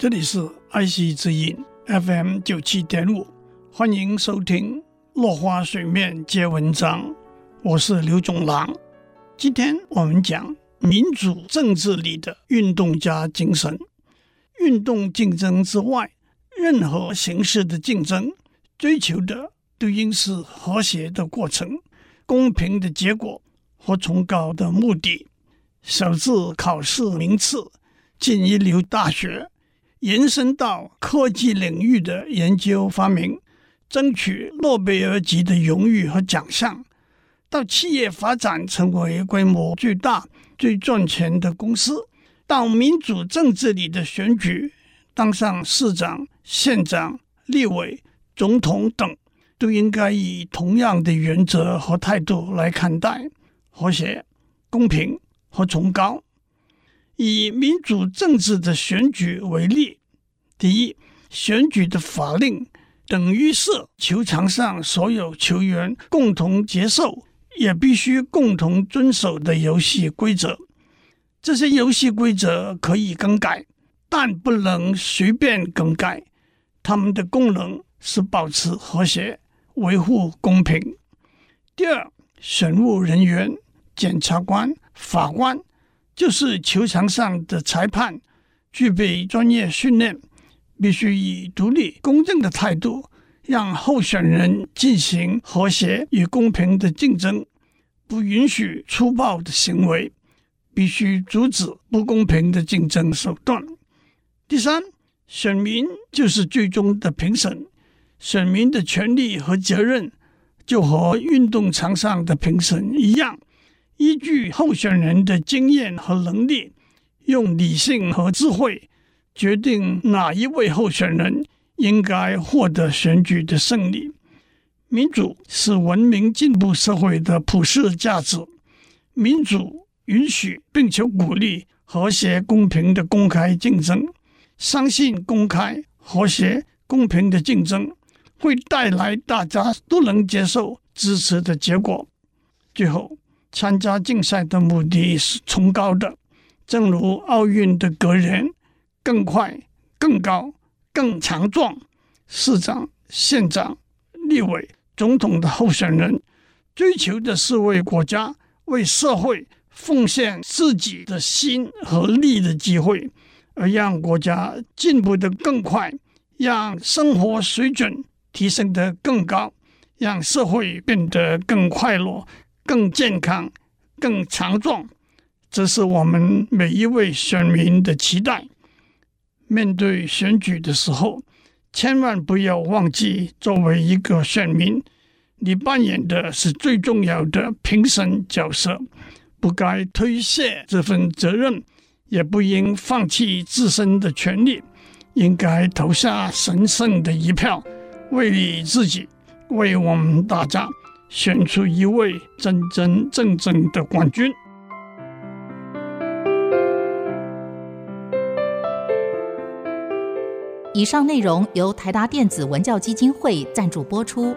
这里是爱惜之音 FM 九七点五，欢迎收听落花水面皆文章，我是刘总郎。今天我们讲民主政治里的运动家精神。运动竞争之外，任何形式的竞争，追求的都应是和谐的过程、公平的结果和崇高的目的。小至考试名次，进一流大学，延伸到科技领域的研究发明，争取诺贝尔级的荣誉和奖项；到企业发展成为规模最大、最赚钱的公司；到民主政治里的选举，当上市长、县长、立委、总统等，都应该以同样的原则和态度来看待，和谐、公平。和崇高。以民主政治的选举为例，第一，选举的法令等于是球场上所有球员共同接受，也必须共同遵守的游戏规则。这些游戏规则可以更改，但不能随便更改。他们的功能是保持和谐，维护公平。第二，选务人员。检察官、法官就是球场上的裁判，具备专业训练，必须以独立、公正的态度，让候选人进行和谐与公平的竞争，不允许粗暴的行为，必须阻止不公平的竞争手段。第三，选民就是最终的评审，选民的权利和责任就和运动场上的评审一样。依据候选人的经验和能力，用理性和智慧决定哪一位候选人应该获得选举的胜利。民主是文明进步社会的普世价值。民主允许并且鼓励和谐公平的公开竞争，相信公开和谐公平的竞争会带来大家都能接受支持的结果。最后。参加竞赛的目的是崇高的，正如奥运的格言：“更快、更高、更强壮。”市长、县长、立委、总统的候选人追求的是为国家、为社会奉献自己的心和力的机会，而让国家进步得更快，让生活水准提升得更高，让社会变得更快乐。更健康、更强壮，这是我们每一位选民的期待。面对选举的时候，千万不要忘记，作为一个选民，你扮演的是最重要的评审角色，不该推卸这份责任，也不应放弃自身的权利，应该投下神圣的一票，为你自己，为我们大家。选出一位真真正正的冠军。以上内容由台达电子文教基金会赞助播出。